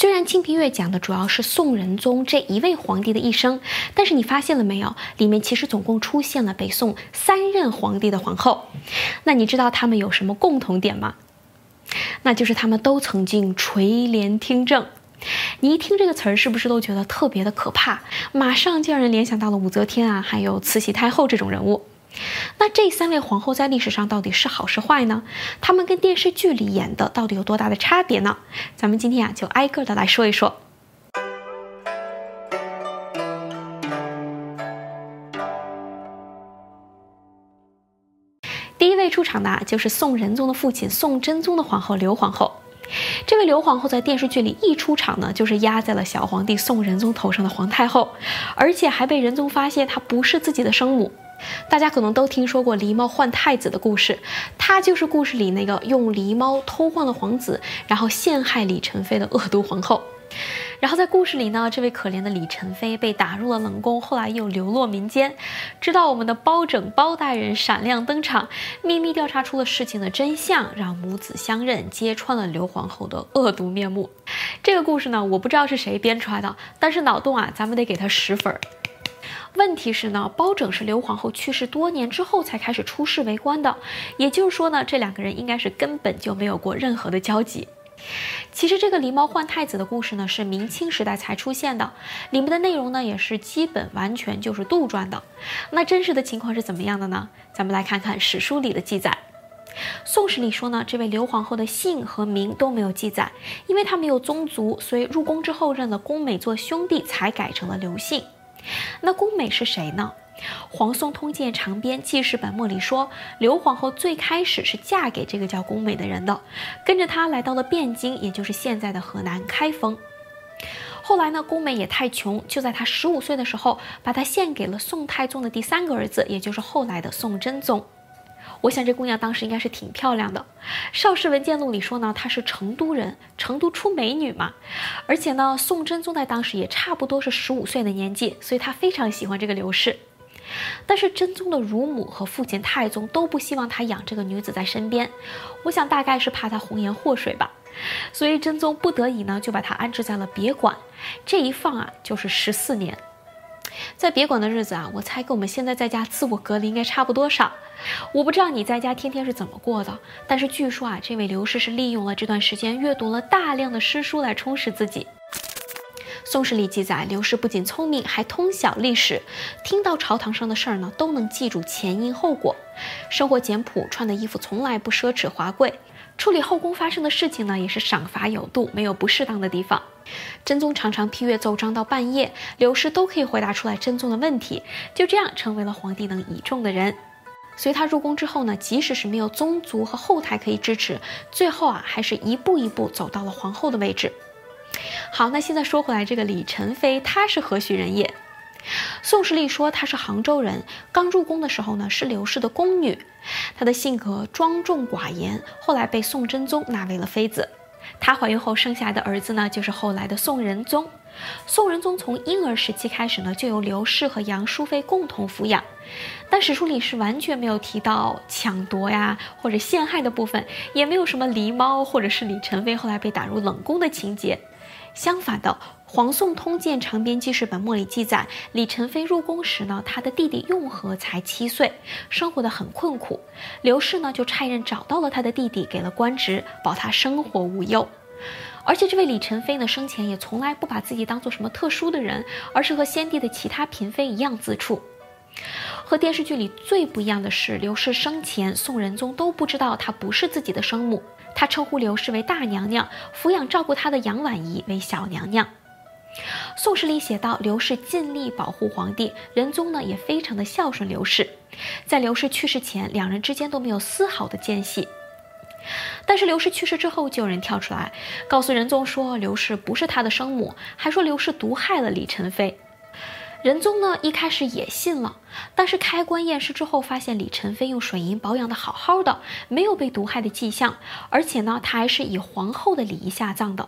虽然《清平乐》讲的主要是宋仁宗这一位皇帝的一生，但是你发现了没有？里面其实总共出现了北宋三任皇帝的皇后。那你知道他们有什么共同点吗？那就是他们都曾经垂帘听政。你一听这个词儿，是不是都觉得特别的可怕？马上就让人联想到了武则天啊，还有慈禧太后这种人物。那这三位皇后在历史上到底是好是坏呢？她们跟电视剧里演的到底有多大的差别呢？咱们今天啊，就挨个的来说一说。第一位出场的就是宋仁宗的父亲宋真宗的皇后刘皇后。这位刘皇后在电视剧里一出场呢，就是压在了小皇帝宋仁宗头上的皇太后，而且还被仁宗发现她不是自己的生母。大家可能都听说过狸猫换太子的故事，她就是故事里那个用狸猫偷换了皇子，然后陷害李宸妃的恶毒皇后。然后在故事里呢，这位可怜的李宸妃被打入了冷宫，后来又流落民间，直到我们的包拯包大人闪亮登场，秘密调查出了事情的真相，让母子相认，揭穿了刘皇后的恶毒面目。这个故事呢，我不知道是谁编出来的，但是脑洞啊，咱们得给他十分儿。问题是呢，包拯是刘皇后去世多年之后才开始出仕为官的，也就是说呢，这两个人应该是根本就没有过任何的交集。其实这个狸猫换太子的故事呢，是明清时代才出现的，里面的内容呢，也是基本完全就是杜撰的。那真实的情况是怎么样的呢？咱们来看看史书里的记载。宋史里说呢，这位刘皇后的姓和名都没有记载，因为她没有宗族，所以入宫之后认了宫美做兄弟，才改成了刘姓。那宫美是谁呢？《黄宋通鉴长编记事本末》里说，刘皇后最开始是嫁给这个叫宫美的人的，跟着他来到了汴京，也就是现在的河南开封。后来呢，宫美也太穷，就在她十五岁的时候，把她献给了宋太宗的第三个儿子，也就是后来的宋真宗。我想这姑娘当时应该是挺漂亮的，《邵氏文件录》里说呢，她是成都人，成都出美女嘛。而且呢，宋真宗在当时也差不多是十五岁的年纪，所以他非常喜欢这个刘氏。但是真宗的乳母和父亲太宗都不希望他养这个女子在身边，我想大概是怕她红颜祸水吧，所以真宗不得已呢，就把她安置在了别馆，这一放啊就是十四年。在别馆的日子啊，我猜跟我们现在在家自我隔离应该差不多少。我不知道你在家天天是怎么过的，但是据说啊，这位刘氏是利用了这段时间阅读了大量的诗书来充实自己。宋史里记载，刘氏不仅聪明，还通晓历史，听到朝堂上的事儿呢，都能记住前因后果。生活简朴，穿的衣服从来不奢侈华贵，处理后宫发生的事情呢，也是赏罚有度，没有不适当的地方。真宗常常批阅奏章到半夜，刘氏都可以回答出来真宗的问题，就这样成为了皇帝能倚重的人。随他入宫之后呢，即使是没有宗族和后台可以支持，最后啊，还是一步一步走到了皇后的位置。好，那现在说回来，这个李宸妃她是何许人也？宋史里说她是杭州人，刚入宫的时候呢是刘氏的宫女，她的性格庄重寡言，后来被宋真宗纳为了妃子。她怀孕后生下的儿子呢就是后来的宋仁宗。宋仁宗从婴儿时期开始呢就由刘氏和杨淑妃共同抚养，但史书里是完全没有提到抢夺呀或者陷害的部分，也没有什么狸猫或者是李宸妃后来被打入冷宫的情节。相反的，《黄宋通鉴长编记事本末》里记载，李宸妃入宫时呢，她的弟弟用和才七岁，生活的很困苦。刘氏呢就差人找到了他的弟弟，给了官职，保他生活无忧。而且这位李宸妃呢，生前也从来不把自己当做什么特殊的人，而是和先帝的其他嫔妃一样自处。和电视剧里最不一样的是，刘氏生前宋仁宗都不知道她不是自己的生母。他称呼刘氏为大娘娘，抚养照顾她的杨婉仪为小娘娘。宋史里写道，刘氏尽力保护皇帝，仁宗呢也非常的孝顺刘氏。在刘氏去世前，两人之间都没有丝毫的间隙。但是刘氏去世之后，就有人跳出来告诉仁宗说，刘氏不是他的生母，还说刘氏毒害了李宸妃。仁宗呢一开始也信了，但是开棺验尸之后，发现李宸妃用水银保养的好好的，没有被毒害的迹象，而且呢，她还是以皇后的礼仪下葬的。《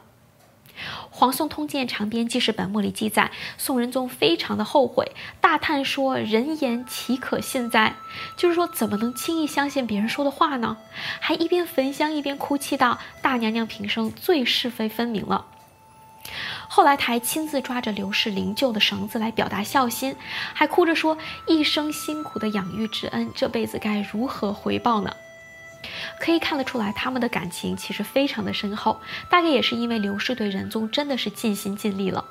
黄宋通鉴长编记事本末》里记载，宋仁宗非常的后悔，大叹说：“人言岂可信哉？”就是说，怎么能轻易相信别人说的话呢？还一边焚香一边哭泣道：“大娘娘平生最是非分明了。”后来他还亲自抓着刘氏灵柩的绳子来表达孝心，还哭着说：“一生辛苦的养育之恩，这辈子该如何回报呢？”可以看得出来，他们的感情其实非常的深厚，大概也是因为刘氏对仁宗真的是尽心尽力了。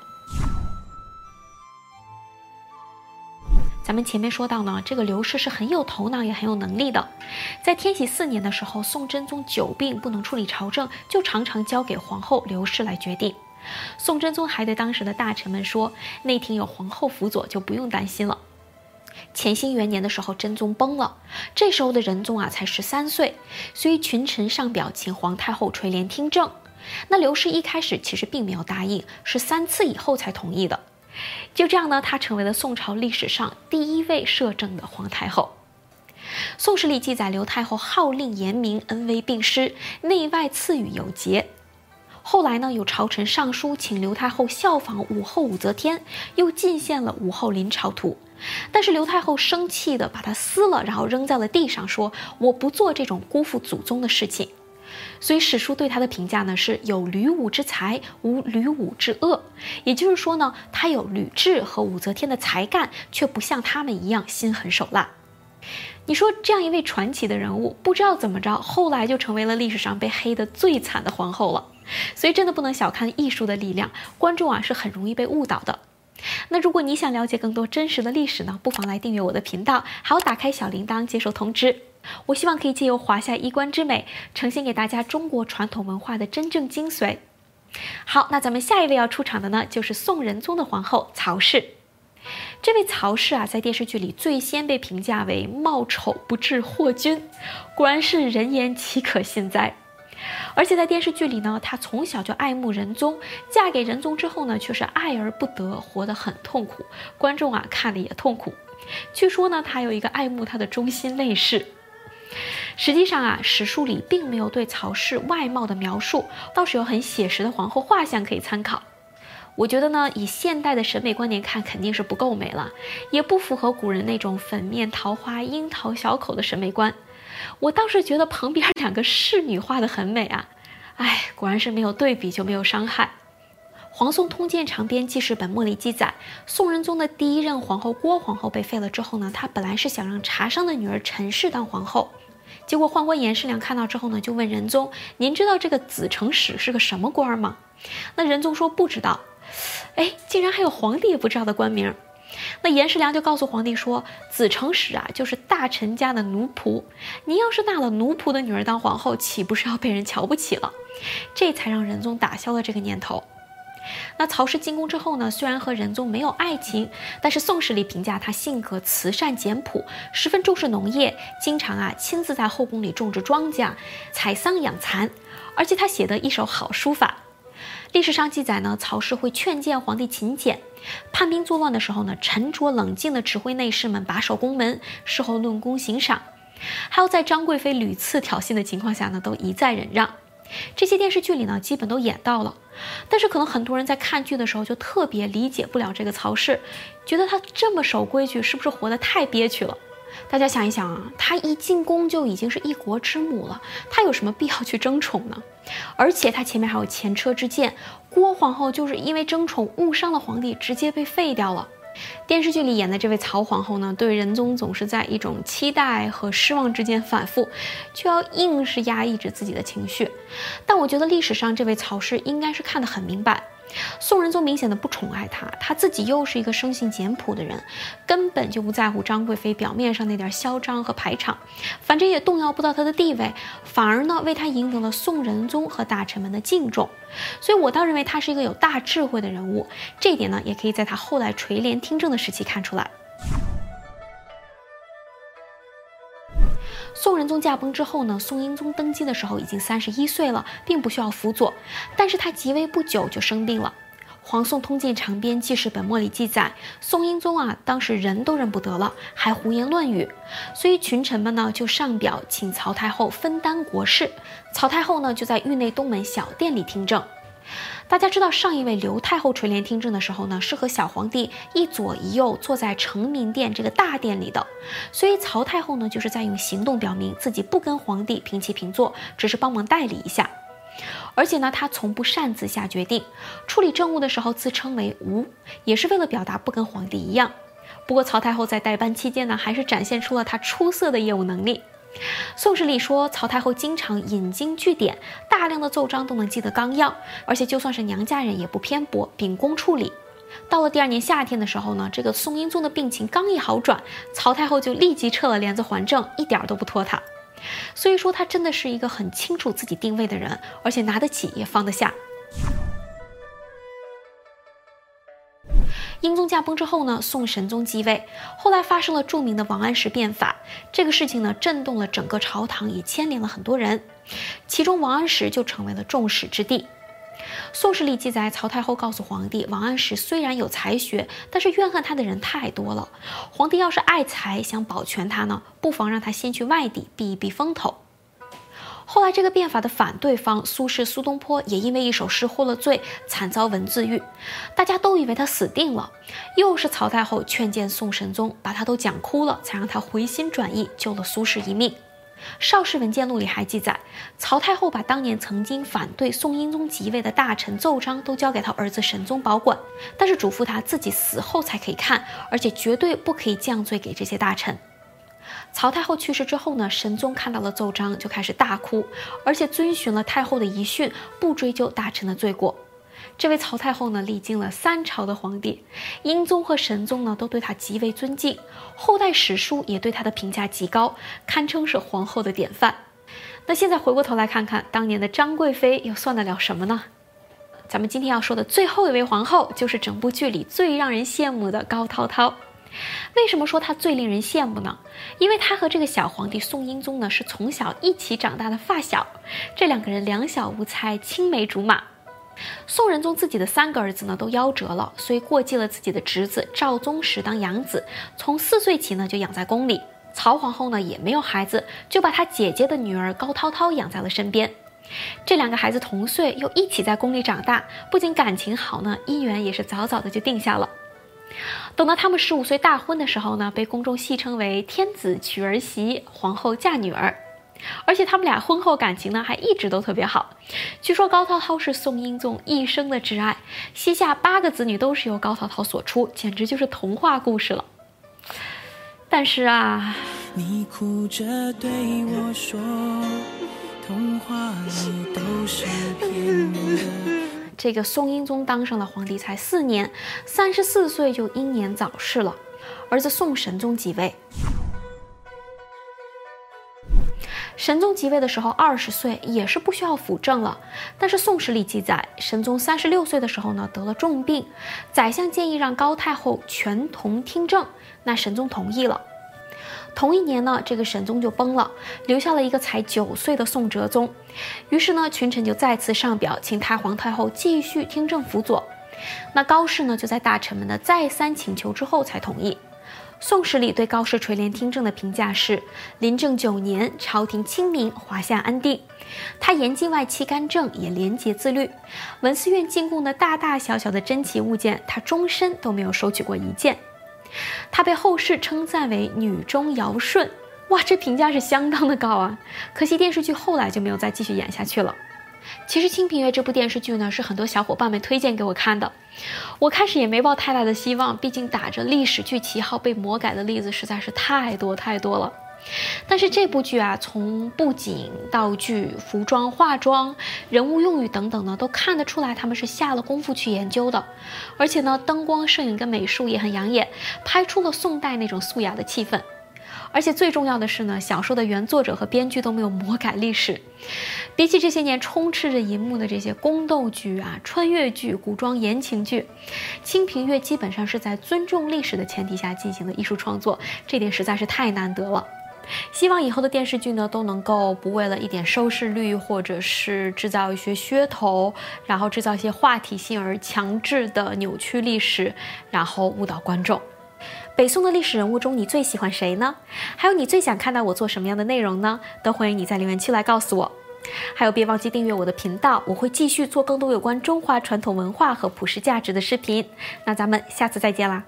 咱们前面说到呢，这个刘氏是很有头脑也很有能力的。在天禧四年的时候，宋真宗久病不能处理朝政，就常常交给皇后刘氏来决定。宋真宗还对当时的大臣们说：“内廷有皇后辅佐，就不用担心了。”乾兴元年的时候，真宗崩了，这时候的仁宗啊才十三岁，所以群臣上表请皇太后垂帘听政。那刘氏一开始其实并没有答应，是三次以后才同意的。就这样呢，她成为了宋朝历史上第一位摄政的皇太后。《宋史》里记载，刘太后号令严明，恩威并施，内外赐予有节。后来呢，有朝臣上书请刘太后效仿武后武则天，又进献了武后临朝图。但是刘太后生气的把它撕了，然后扔在了地上，说：“我不做这种辜负祖宗的事情。”所以史书对他的评价呢是有吕武之才，无吕武之恶。也就是说呢，他有吕雉和武则天的才干，却不像他们一样心狠手辣。你说这样一位传奇的人物，不知道怎么着，后来就成为了历史上被黑的最惨的皇后了。所以真的不能小看艺术的力量，观众啊是很容易被误导的。那如果你想了解更多真实的历史呢，不妨来订阅我的频道，还要打开小铃铛接受通知。我希望可以借由华夏衣冠之美，呈现给大家中国传统文化的真正精髓。好，那咱们下一位要出场的呢，就是宋仁宗的皇后曹氏。这位曹氏啊，在电视剧里最先被评价为貌丑不治祸君，果然是人言岂可信哉。而且在电视剧里呢，她从小就爱慕仁宗，嫁给仁宗之后呢，却是爱而不得，活得很痛苦。观众啊，看的也痛苦。据说呢，她有一个爱慕她的忠心内侍。实际上啊，史书里并没有对曹氏外貌的描述，倒是有很写实的皇后画像可以参考。我觉得呢，以现代的审美观念看，肯定是不够美了，也不符合古人那种粉面桃花、樱桃小口的审美观。我倒是觉得旁边两个侍女画的很美啊，哎，果然是没有对比就没有伤害。《黄宋通鉴长编记事本末》里记载，宋仁宗的第一任皇后郭皇后被废了之后呢，她本来是想让茶商的女儿陈氏当皇后，结果宦官严世良看到之后呢，就问仁宗：“您知道这个子承使是个什么官吗？”那仁宗说不知道。哎，竟然还有皇帝也不知道的官名。那严世良就告诉皇帝说：“子承使啊，就是大臣家的奴仆。您要是纳了奴仆的女儿当皇后，岂不是要被人瞧不起了？”这才让仁宗打消了这个念头。那曹氏进宫之后呢，虽然和仁宗没有爱情，但是《宋史》里评价他性格慈善简朴，十分重视农业，经常啊亲自在后宫里种植庄稼、采桑养蚕，而且他写得一手好书法。历史上记载呢，曹氏会劝谏皇帝勤俭，叛兵作乱的时候呢，沉着冷静地指挥内侍们把守宫门，事后论功行赏，还有在张贵妃屡次挑衅的情况下呢，都一再忍让。这些电视剧里呢，基本都演到了，但是可能很多人在看剧的时候就特别理解不了这个曹氏，觉得他这么守规矩，是不是活得太憋屈了？大家想一想啊，她一进宫就已经是一国之母了，她有什么必要去争宠呢？而且她前面还有前车之鉴，郭皇后就是因为争宠误伤了皇帝，直接被废掉了。电视剧里演的这位曹皇后呢，对仁宗总是在一种期待和失望之间反复，却要硬是压抑着自己的情绪。但我觉得历史上这位曹氏应该是看得很明白。宋仁宗明显的不宠爱她，他自己又是一个生性简朴的人，根本就不在乎张贵妃表面上那点嚣张和排场，反正也动摇不到她的地位，反而呢为她赢得了宋仁宗和大臣们的敬重。所以我倒认为他是一个有大智慧的人物，这一点呢也可以在他后来垂帘听政的时期看出来。宋仁宗驾崩之后呢，宋英宗登基的时候已经三十一岁了，并不需要辅佐，但是他即位不久就生病了。《黄宋通鉴长编记事本末》里记载，宋英宗啊，当时人都认不得了，还胡言乱语，所以群臣们呢就上表请曹太后分担国事。曹太后呢就在御内东门小殿里听政。大家知道，上一位刘太后垂帘听政的时候呢，是和小皇帝一左一右坐在承明殿这个大殿里的，所以曹太后呢，就是在用行动表明自己不跟皇帝平起平坐，只是帮忙代理一下。而且呢，她从不擅自下决定，处理政务的时候自称为无，也是为了表达不跟皇帝一样。不过曹太后在代班期间呢，还是展现出了她出色的业务能力。宋史里说，曹太后经常引经据典，大量的奏章都能记得纲要，而且就算是娘家人也不偏颇，秉公处理。到了第二年夏天的时候呢，这个宋英宗的病情刚一好转，曹太后就立即撤了帘子还政，一点都不拖沓。所以说，他真的是一个很清楚自己定位的人，而且拿得起也放得下。英宗驾崩之后呢，宋神宗继位，后来发生了著名的王安石变法，这个事情呢震动了整个朝堂，也牵连了很多人，其中王安石就成为了众矢之的。宋史里记载，曹太后告诉皇帝，王安石虽然有才学，但是怨恨他的人太多了。皇帝要是爱才，想保全他呢，不妨让他先去外地避一避风头。后来，这个变法的反对方苏轼苏东坡也因为一首诗获了罪，惨遭文字狱，大家都以为他死定了。又是曹太后劝谏宋神宗，把他都讲哭了，才让他回心转意，救了苏轼一命。《邵氏文件录》里还记载，曹太后把当年曾经反对宋英宗即位的大臣奏章都交给他儿子神宗保管，但是嘱咐他自己死后才可以看，而且绝对不可以降罪给这些大臣。曹太后去世之后呢，神宗看到了奏章就开始大哭，而且遵循了太后的遗训，不追究大臣的罪过。这位曹太后呢，历经了三朝的皇帝，英宗和神宗呢都对她极为尊敬，后代史书也对她的评价极高，堪称是皇后的典范。那现在回过头来看看当年的张贵妃，又算得了什么呢？咱们今天要说的最后一位皇后，就是整部剧里最让人羡慕的高涛涛。为什么说他最令人羡慕呢？因为他和这个小皇帝宋英宗呢是从小一起长大的发小，这两个人两小无猜，青梅竹马。宋仁宗自己的三个儿子呢都夭折了，所以过继了自己的侄子赵宗实当养子，从四岁起呢就养在宫里。曹皇后呢也没有孩子，就把她姐姐的女儿高涛涛养在了身边。这两个孩子同岁，又一起在宫里长大，不仅感情好呢，姻缘也是早早的就定下了。等到他们十五岁大婚的时候呢，被公众戏称为“天子娶儿媳，皇后嫁女儿”。而且他们俩婚后感情呢，还一直都特别好。据说高涛涛是宋英宗一生的挚爱，膝下八个子女都是由高涛涛所出，简直就是童话故事了。但是啊，你哭着对我说，童话里都是骗人的。这个宋英宗当上了皇帝才四年，三十四岁就英年早逝了，儿子宋神宗即位。神宗即位的时候二十岁，也是不需要辅政了。但是《宋史》里记载，神宗三十六岁的时候呢，得了重病，宰相建议让高太后全同听政，那神宗同意了。同一年呢，这个神宗就崩了，留下了一个才九岁的宋哲宗。于是呢，群臣就再次上表，请太皇太后继续听政辅佐。那高氏呢，就在大臣们的再三请求之后才同意。《宋史》里对高氏垂帘听政的评价是：临政九年，朝廷清明，华夏安定。他严禁外戚干政，也廉洁自律。文思院进贡的大大小小的珍奇物件，他终身都没有收取过一件。她被后世称赞为“女中尧舜”，哇，这评价是相当的高啊！可惜电视剧后来就没有再继续演下去了。其实《清平乐》这部电视剧呢，是很多小伙伴们推荐给我看的。我开始也没抱太大的希望，毕竟打着历史剧旗号被魔改的例子实在是太多太多了。但是这部剧啊，从布景、道具、服装、化妆、人物用语等等呢，都看得出来他们是下了功夫去研究的。而且呢，灯光、摄影跟美术也很养眼，拍出了宋代那种素雅的气氛。而且最重要的是呢，小说的原作者和编剧都没有魔改历史。比起这些年充斥着银幕的这些宫斗剧啊、穿越剧、古装言情剧，《清平乐》基本上是在尊重历史的前提下进行的艺术创作，这点实在是太难得了。希望以后的电视剧呢，都能够不为了一点收视率，或者是制造一些噱头，然后制造一些话题性而强制的扭曲历史，然后误导观众。北宋的历史人物中，你最喜欢谁呢？还有你最想看到我做什么样的内容呢？都欢迎你在留言区来告诉我。还有，别忘记订阅我的频道，我会继续做更多有关中华传统文化和普世价值的视频。那咱们下次再见啦！